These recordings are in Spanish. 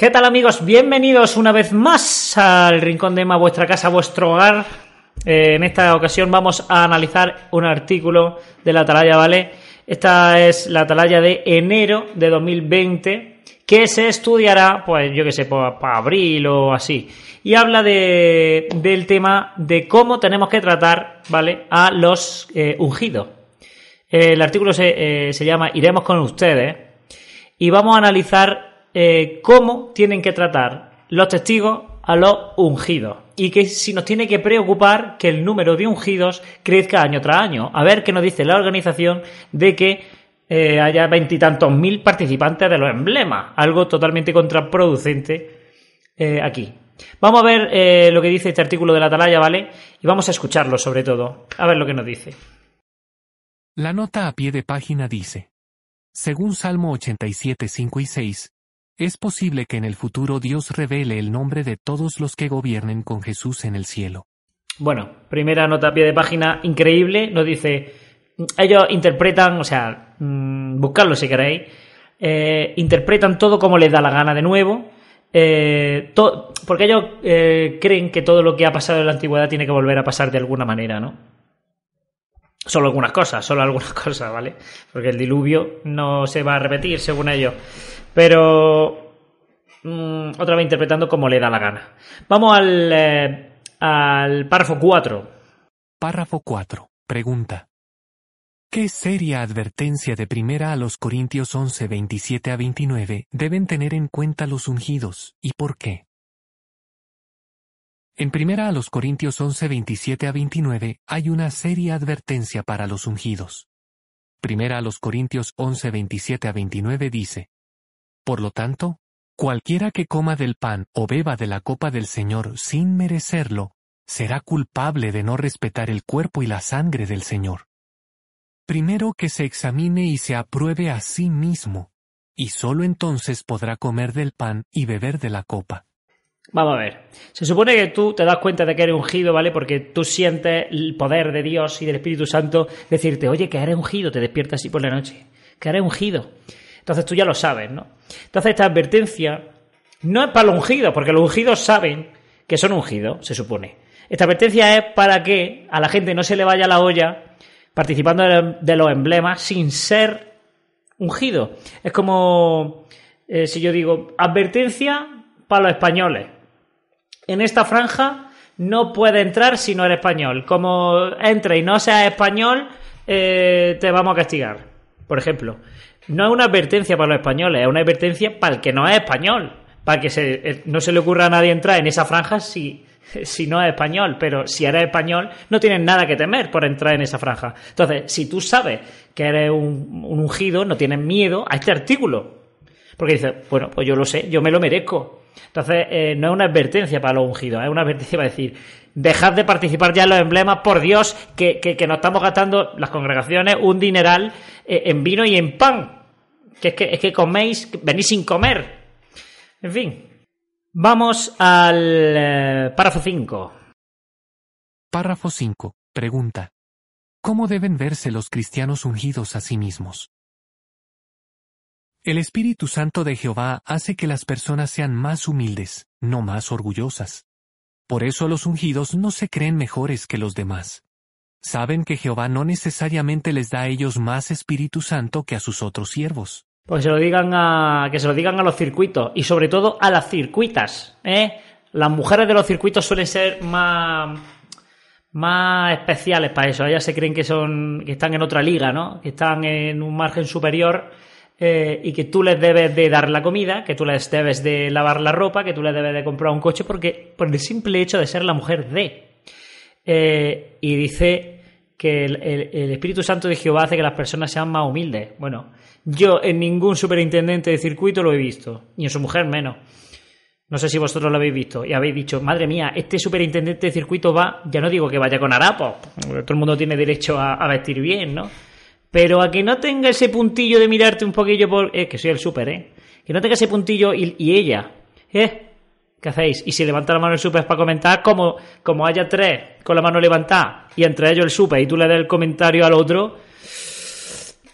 ¿Qué tal amigos? Bienvenidos una vez más al Rincón de Emma, vuestra casa, vuestro hogar. Eh, en esta ocasión vamos a analizar un artículo de la Atalaya, ¿vale? Esta es la Atalaya de enero de 2020 que se estudiará, pues yo que sé, para abril o así. Y habla de, del tema de cómo tenemos que tratar, ¿vale? A los eh, ungidos. El artículo eh, se llama Iremos con ustedes y vamos a analizar eh, cómo tienen que tratar los testigos a los ungidos y que si nos tiene que preocupar que el número de ungidos crezca año tras año. A ver qué nos dice la organización de que eh, haya veintitantos mil participantes de los emblemas, algo totalmente contraproducente eh, aquí. Vamos a ver lo que dice este artículo de la Atalaya, ¿vale? Y vamos a escucharlo sobre todo, a ver lo que nos dice. La nota a pie de página dice, según Salmo 87, 5 y 6, es posible que en el futuro Dios revele el nombre de todos los que gobiernen con Jesús en el cielo. Bueno, primera nota a pie de página increíble, nos dice, ellos interpretan, o sea, mmm, buscarlo si queréis, eh, interpretan todo como les da la gana de nuevo, eh, porque ellos eh, creen que todo lo que ha pasado en la antigüedad tiene que volver a pasar de alguna manera, ¿no? Solo algunas cosas, solo algunas cosas, ¿vale? Porque el diluvio no se va a repetir, según ellos. Pero mmm, otra vez interpretando como le da la gana. Vamos al, eh, al párrafo 4. Párrafo 4. Pregunta. ¿Qué seria advertencia de primera a los Corintios 11, 27 a 29 deben tener en cuenta los ungidos y por qué? En primera a los Corintios 11, 27 a 29 hay una seria advertencia para los ungidos. Primera a los Corintios 11, 27 a 29 dice, Por lo tanto, cualquiera que coma del pan o beba de la copa del Señor sin merecerlo, será culpable de no respetar el cuerpo y la sangre del Señor. Primero que se examine y se apruebe a sí mismo, y sólo entonces podrá comer del pan y beber de la copa. Vamos a ver. Se supone que tú te das cuenta de que eres ungido, ¿vale? Porque tú sientes el poder de Dios y del Espíritu Santo decirte, oye, que eres ungido, te despiertas así por la noche, que eres ungido. Entonces tú ya lo sabes, ¿no? Entonces esta advertencia no es para los ungidos, porque los ungidos saben que son ungidos, se supone. Esta advertencia es para que a la gente no se le vaya la olla participando de los emblemas sin ser ungido. Es como eh, si yo digo, advertencia para los españoles. En esta franja no puede entrar si no eres español. Como entre y no seas español, eh, te vamos a castigar. Por ejemplo, no es una advertencia para los españoles, es una advertencia para el que no es español. Para que se, no se le ocurra a nadie entrar en esa franja si, si no es español, pero si eres español, no tienes nada que temer por entrar en esa franja. Entonces, si tú sabes que eres un, un ungido, no tienes miedo a este artículo. Porque dices, bueno, pues yo lo sé, yo me lo merezco. Entonces, eh, no es una advertencia para los ungidos, es una advertencia para decir, dejad de participar ya en los emblemas, por Dios, que, que, que nos estamos gastando las congregaciones un dineral eh, en vino y en pan. Que es que, coméis, venís sin comer. En fin. Vamos al eh, párrafo 5. Párrafo 5. Pregunta. ¿Cómo deben verse los cristianos ungidos a sí mismos? El Espíritu Santo de Jehová hace que las personas sean más humildes, no más orgullosas. Por eso los ungidos no se creen mejores que los demás. Saben que Jehová no necesariamente les da a ellos más Espíritu Santo que a sus otros siervos. Pues se lo digan a, que se lo digan a los circuitos y sobre todo a las circuitas. ¿eh? Las mujeres de los circuitos suelen ser más, más especiales para eso. Ellas se creen que son, que están en otra liga, ¿no? Que están en un margen superior eh, y que tú les debes de dar la comida, que tú les debes de lavar la ropa, que tú les debes de comprar un coche, porque por el simple hecho de ser la mujer de. Eh, y dice que el, el, el, Espíritu Santo de Jehová hace que las personas sean más humildes. Bueno, yo en ningún superintendente de circuito lo he visto, ni en su mujer menos. No sé si vosotros lo habéis visto y habéis dicho, madre mía, este superintendente de circuito va, ya no digo que vaya con harapos, todo el mundo tiene derecho a, vestir bien, ¿no? Pero a que no tenga ese puntillo de mirarte un poquillo por... Eh, que soy el súper, ¿eh? Que no tenga ese puntillo y, y, ella, ¿eh? ¿Qué hacéis? Y si levanta la mano el súper para comentar, como, como haya tres con la mano levantada y entre ellos el súper y tú le das el comentario al otro...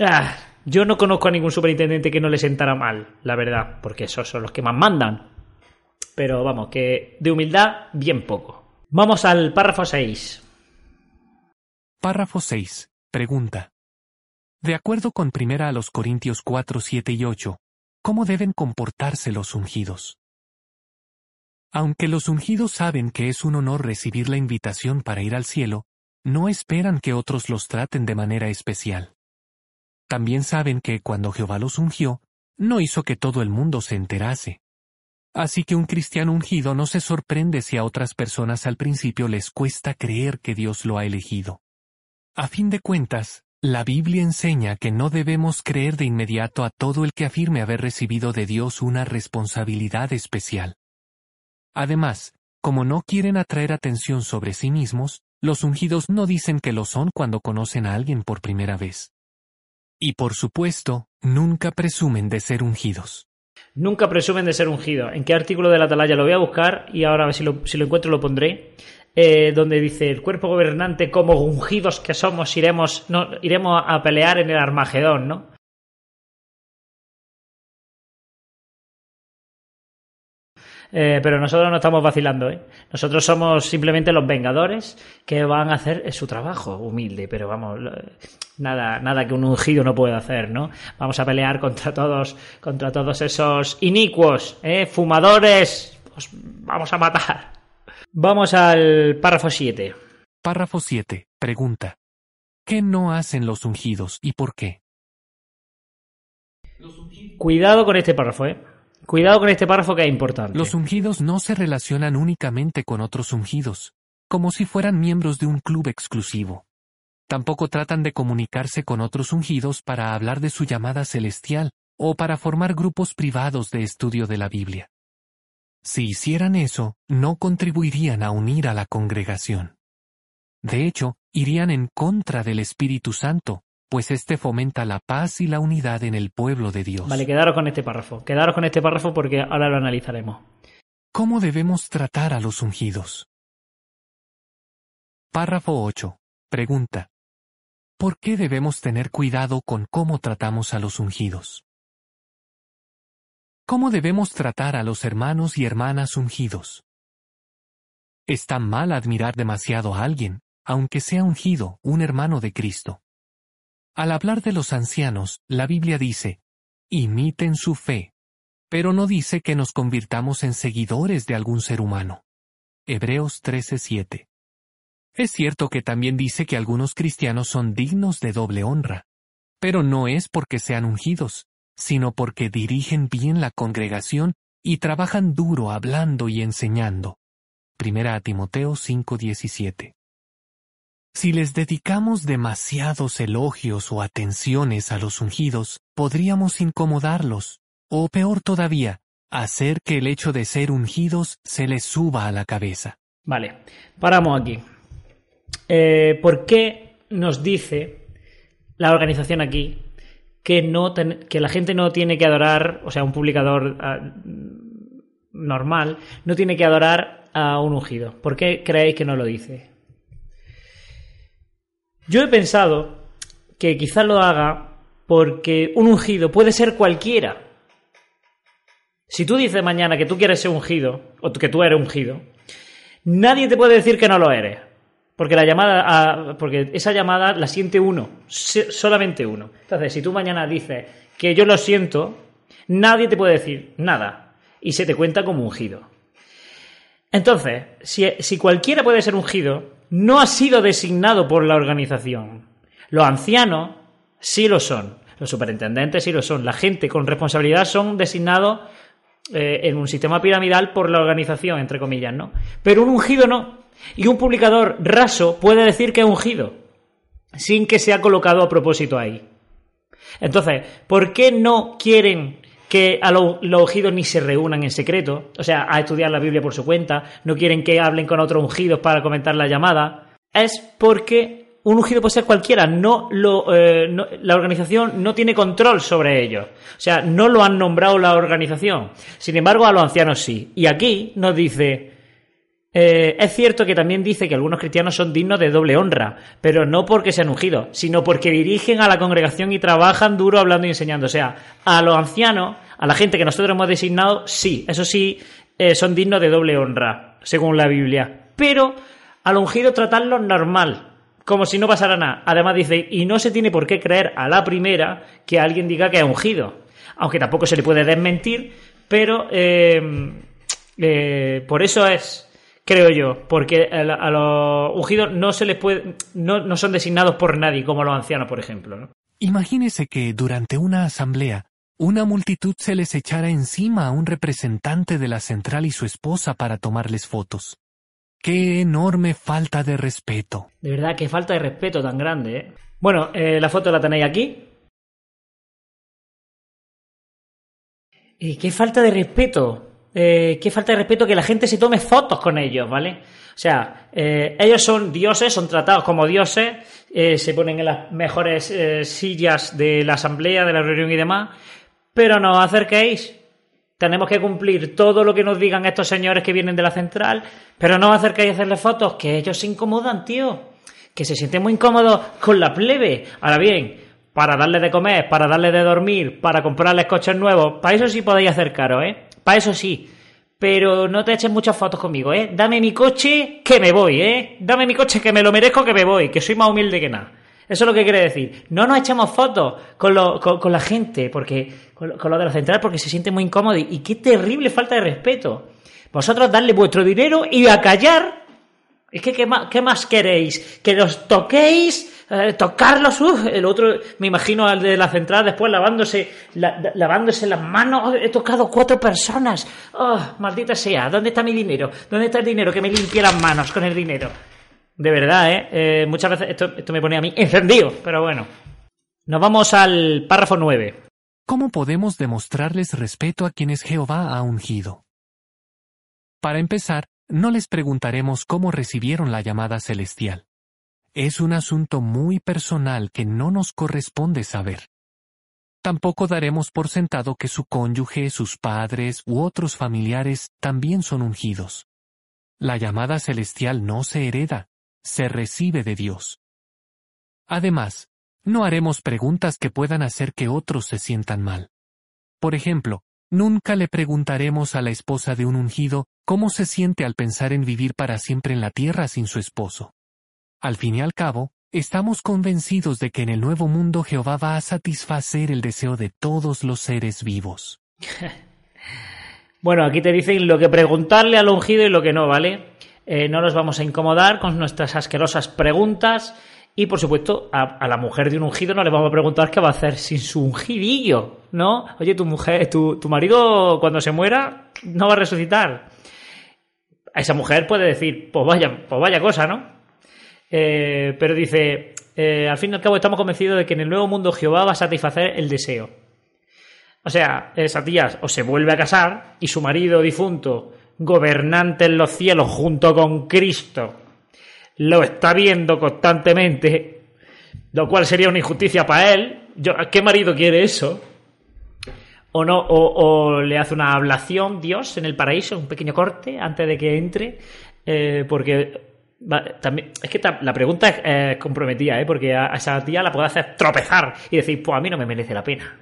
Ah, yo no conozco a ningún superintendente que no le sentara mal, la verdad, porque esos son los que más mandan. Pero vamos, que de humildad, bien poco. Vamos al párrafo 6. Párrafo 6. Pregunta. De acuerdo con primera a los Corintios 4, 7 y 8, ¿cómo deben comportarse los ungidos? Aunque los ungidos saben que es un honor recibir la invitación para ir al cielo, no esperan que otros los traten de manera especial. También saben que cuando Jehová los ungió, no hizo que todo el mundo se enterase. Así que un cristiano ungido no se sorprende si a otras personas al principio les cuesta creer que Dios lo ha elegido. A fin de cuentas, la Biblia enseña que no debemos creer de inmediato a todo el que afirme haber recibido de Dios una responsabilidad especial. Además, como no quieren atraer atención sobre sí mismos, los ungidos no dicen que lo son cuando conocen a alguien por primera vez. Y por supuesto, nunca presumen de ser ungidos. Nunca presumen de ser ungidos. ¿En qué artículo de la atalaya lo voy a buscar? Y ahora si lo encuentro lo pondré. Eh, donde dice el cuerpo gobernante como ungidos que somos iremos no iremos a pelear en el Armagedón, ¿no? Eh, pero nosotros no estamos vacilando, ¿eh? Nosotros somos simplemente los vengadores que van a hacer su trabajo humilde, pero vamos, nada, nada que un ungido no pueda hacer, ¿no? Vamos a pelear contra todos, contra todos esos inicuos, ¿eh? Fumadores, os vamos a matar. Vamos al párrafo 7. Párrafo 7. Pregunta. ¿Qué no hacen los ungidos y por qué? Cuidado con este párrafo, ¿eh? Cuidado con este párrafo que es importante. Los ungidos no se relacionan únicamente con otros ungidos, como si fueran miembros de un club exclusivo. Tampoco tratan de comunicarse con otros ungidos para hablar de su llamada celestial o para formar grupos privados de estudio de la Biblia. Si hicieran eso, no contribuirían a unir a la congregación. De hecho, irían en contra del Espíritu Santo, pues éste fomenta la paz y la unidad en el pueblo de Dios. Vale, quedaros con este párrafo. Quedaros con este párrafo porque ahora lo analizaremos. ¿Cómo debemos tratar a los ungidos? Párrafo 8. Pregunta. ¿Por qué debemos tener cuidado con cómo tratamos a los ungidos? ¿Cómo debemos tratar a los hermanos y hermanas ungidos? Está mal admirar demasiado a alguien, aunque sea ungido, un hermano de Cristo. Al hablar de los ancianos, la Biblia dice, imiten su fe, pero no dice que nos convirtamos en seguidores de algún ser humano. Hebreos 13:7. Es cierto que también dice que algunos cristianos son dignos de doble honra, pero no es porque sean ungidos, sino porque dirigen bien la congregación y trabajan duro hablando y enseñando. Primera a Timoteo 5:17. Si les dedicamos demasiados elogios o atenciones a los ungidos, podríamos incomodarlos, o peor todavía, hacer que el hecho de ser ungidos se les suba a la cabeza. Vale, paramos aquí. Eh, ¿Por qué nos dice la organización aquí que, no que la gente no tiene que adorar, o sea, un publicador uh, normal, no tiene que adorar a un ungido. ¿Por qué creéis que no lo dice? Yo he pensado que quizás lo haga porque un ungido puede ser cualquiera. Si tú dices mañana que tú quieres ser ungido, o que tú eres ungido, nadie te puede decir que no lo eres. Porque la llamada, a, porque esa llamada la siente uno, solamente uno. Entonces, si tú mañana dices que yo lo siento, nadie te puede decir nada y se te cuenta como ungido. Entonces, si, si cualquiera puede ser ungido, no ha sido designado por la organización. Los ancianos sí lo son, los superintendentes sí lo son, la gente con responsabilidad son designados eh, en un sistema piramidal por la organización, entre comillas, ¿no? Pero un ungido no. Y un publicador raso puede decir que es ungido, sin que sea colocado a propósito ahí. Entonces, ¿por qué no quieren que a los, ungidos ni se reúnan en secreto? O sea, a estudiar la Biblia por su cuenta, no quieren que hablen con otros ungidos para comentar la llamada. Es porque un ungido puede ser cualquiera, no lo, eh, la organización no tiene control sobre ellos. O sea, no lo han nombrado la organización. Sin embargo, a los ancianos sí. Y aquí nos dice, eh, es cierto que también dice que algunos cristianos son dignos de doble honra, pero no porque sean ungidos, sino porque dirigen a la congregación y trabajan duro hablando y enseñando. O sea, a los ancianos, a la gente que nosotros hemos designado, sí, eso sí, eh, son dignos de doble honra, según la Biblia. Pero al ungido tratarlo normal, como si no pasara nada. Además dice, y no se tiene por qué creer a la primera que alguien diga que es ungido. Aunque tampoco se le puede desmentir, pero eh, eh, por eso es, creo yo, porque a, los ungidos no se les puede, no, no, son designados por nadie, como los ancianos, por ejemplo. Imagínese que durante una asamblea una multitud se les echara encima a un representante de la central y su esposa para tomarles fotos. ¡Qué enorme falta de respeto! De verdad, qué falta de respeto tan grande, ¿eh? Bueno, eh, la foto la tenéis aquí. Y qué falta de respeto. Eh, qué falta de respeto que la gente se tome fotos con ellos, ¿vale? O sea, eh, ellos son dioses, son tratados como dioses, eh, se ponen en las mejores eh, sillas de la asamblea, de la reunión y demás, pero no os acerquéis. Tenemos que cumplir todo lo que nos digan estos señores que vienen de la central, pero no os acerquéis a hacerle fotos, que ellos se incomodan, tío. Que se sienten muy incómodos con la plebe. Ahora bien, para darle de comer, para darle de dormir, para comprarles coches nuevos, para eso sí podéis acercaros, ¿eh? Para eso sí. Pero no te eches muchas fotos conmigo, ¿eh? Dame mi coche que me voy, ¿eh? Dame mi coche que me lo merezco que me voy, que soy más humilde que nada. Eso es lo que quiere decir. No nos echemos fotos con, lo, con, la gente, porque con, lo de la central, porque se siente muy incómodo. Y, qué terrible falta de respeto. Vosotros darle vuestro dinero y a callar. Es que, ¿qué más, qué más queréis? ¿Que los toquéis? Eh, ¿Tocarlos? El otro, me imagino al de la central después lavándose, lavándose las manos. He tocado cuatro personas. Oh, maldita sea. ¿Dónde está mi dinero? ¿Dónde está el dinero? Que me limpie las manos con el dinero. De verdad, ¿eh? ¿eh? muchas veces esto, esto me pone a mí encendido, pero bueno. Nos vamos al párrafo 9. ¿Cómo podemos demostrarles respeto a quienes Jehová ha ungido? Para empezar, no les preguntaremos cómo recibieron la llamada celestial. Es un asunto muy personal que no nos corresponde saber. Tampoco daremos por sentado que su cónyuge, sus padres u otros familiares también son ungidos. La llamada celestial no se hereda, se recibe de Dios. Además, no haremos preguntas que puedan hacer que otros se sientan mal. Por ejemplo, nunca le preguntaremos a la esposa de un ungido cómo se siente al pensar en vivir para siempre en la tierra sin su esposo. Al fin y al cabo, estamos convencidos de que en el nuevo mundo Jehová va a satisfacer el deseo de todos los seres vivos. bueno, aquí te dicen lo que preguntarle al ungido y lo que no, ¿vale? Eh, no nos vamos a incomodar con nuestras asquerosas preguntas. Y por supuesto, a, la mujer de un ungido no le vamos a preguntar qué va a hacer sin su ungidillo, ¿no? Oye, tu mujer, tu, tu marido cuando se muera no va a resucitar. A esa mujer puede decir, pues vaya, pues vaya cosa, ¿no? Eh, pero dice, eh, al fin y al cabo estamos convencidos de que en el nuevo mundo Jehová va a satisfacer el deseo. O sea, esa tía o se vuelve a casar y su marido difunto gobernante en los cielos junto con Cristo, lo está viendo constantemente, lo cual sería una injusticia para él. ¿Qué marido quiere eso? O no, o, le hace una ablación Dios en el paraíso, un pequeño corte antes de que entre, eh, porque también, es que la pregunta es comprometida, ¿eh? porque a, esa tía la puede hacer tropezar y decir, pues a mí no me merece la pena.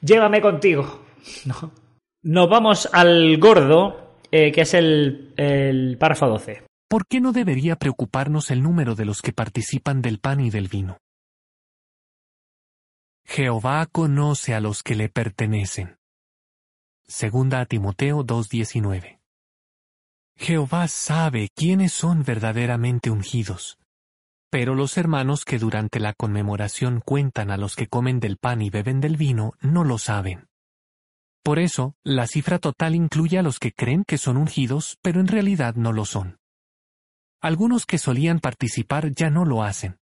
Llévame contigo. No. Nos vamos al gordo, eh, que es el, párrafo 12. ¿Por qué no debería preocuparnos el número de los que participan del pan y del vino? Jehová conoce a los que le pertenecen. Segunda a Timoteo 2.19. Jehová sabe quiénes son verdaderamente ungidos. Pero los hermanos que durante la conmemoración cuentan a los que comen del pan y beben del vino no lo saben. Por eso, la cifra total incluye a los que creen que son ungidos, pero en realidad no lo son. Algunos que solían participar ya no lo hacen.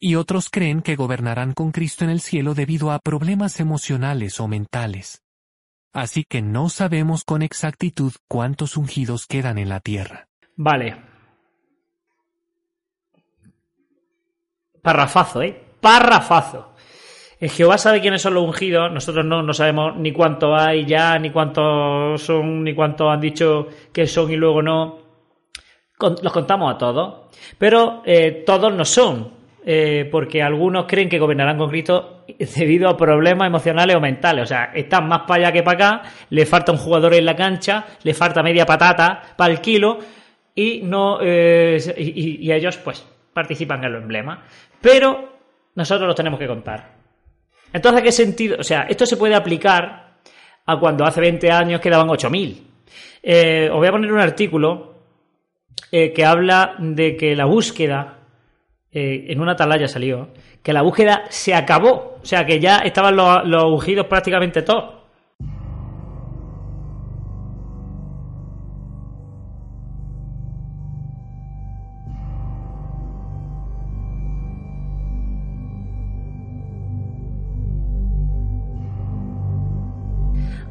Y otros creen que gobernarán con Cristo en el cielo debido a problemas emocionales o mentales. Así que no sabemos con exactitud cuántos ungidos quedan en la tierra. Vale. Parrafazo, ¿eh? Parrafazo. Jehová sabe quiénes son los ungidos, nosotros no, no sabemos ni cuánto hay ya, ni cuántos son, ni cuántos han dicho que son y luego no. los contamos a todos, pero eh, todos no son eh, porque algunos creen que gobernarán con Cristo debido a problemas emocionales o mentales. O sea, están más para allá que para acá, le falta un jugador en la cancha, le falta media patata para el kilo y no eh, y ellos pues participan en los emblemas. Pero nosotros los tenemos que contar. Entonces, ¿qué sentido? O sea, esto se puede aplicar a cuando hace 20 años quedaban 8.000. Eh, os voy a poner un artículo eh, que habla de que la búsqueda, eh, en una atalaya salió, que la búsqueda se acabó. O sea, que ya estaban los, los prácticamente todos.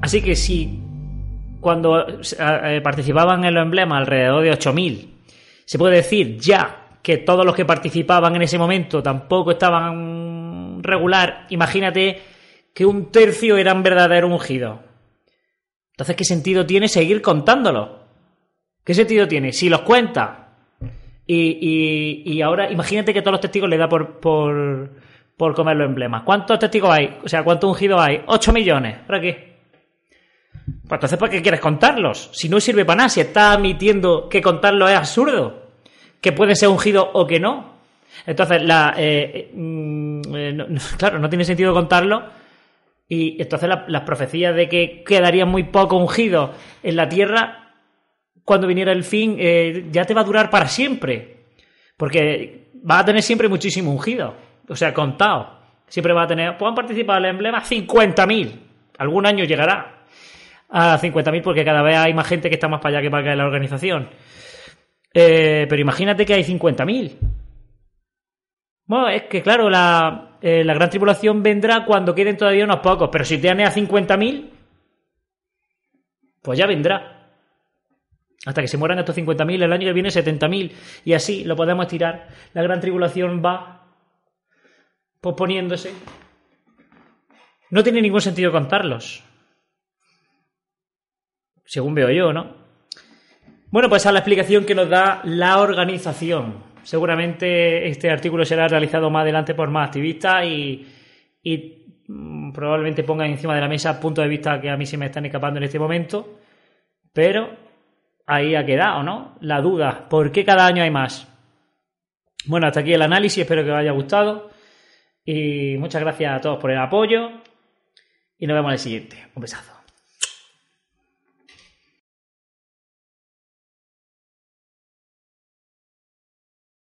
Así que si cuando eh, participaban en los emblemas alrededor de 8.000, se puede decir ya que todos los que participaban en ese momento tampoco estaban regular, imagínate que un tercio eran verdaderos ungidos. Entonces, ¿qué sentido tiene seguir contándolo? ¿Qué sentido tiene? Si los cuenta y, y, ahora imagínate que todos los testigos le da por, por, por comer los emblemas. ¿Cuántos testigos hay? O sea, ¿cuántos ungidos hay? 8 millones. ¿Para qué? Pues entonces, ¿para qué quieres contarlos? Si no sirve para nada, si está admitiendo que contarlo es absurdo, que puede ser ungido o que no. Entonces, la, eh, mm, eh, claro, no tiene sentido contarlo. Y entonces las profecías de que quedaría muy poco ungido en la tierra cuando viniera el fin, eh, ya te va a durar para siempre. Porque va a tener siempre muchísimo ungido. O sea, contado. Siempre va a tener. Puedan participar en el emblema 50.000. Algún año llegará a 50.000 porque cada vez hay más gente que está más para allá que para acá en la organización. Eh, pero imagínate que hay 50.000. Bueno, es que claro, la, eh, la, gran tribulación vendrá cuando queden todavía unos pocos, pero si te a 50.000, pues ya vendrá. Hasta que se mueran estos 50.000, el año que viene 70.000, y así lo podemos tirar. La gran tribulación va posponiéndose. No tiene ningún sentido contarlos según veo yo, ¿no? Bueno, pues a la explicación que nos da la organización. Seguramente este artículo será realizado más adelante por más activistas y, mm, probablemente pongan encima de la mesa puntos de vista que a mí se me están escapando en este momento. Pero ahí ha quedado, ¿no? La duda. ¿Por qué cada año hay más? Bueno, hasta aquí el análisis. Espero que os haya gustado. Y muchas gracias a todos por el apoyo. Y nos vemos en el siguiente. Un besazo.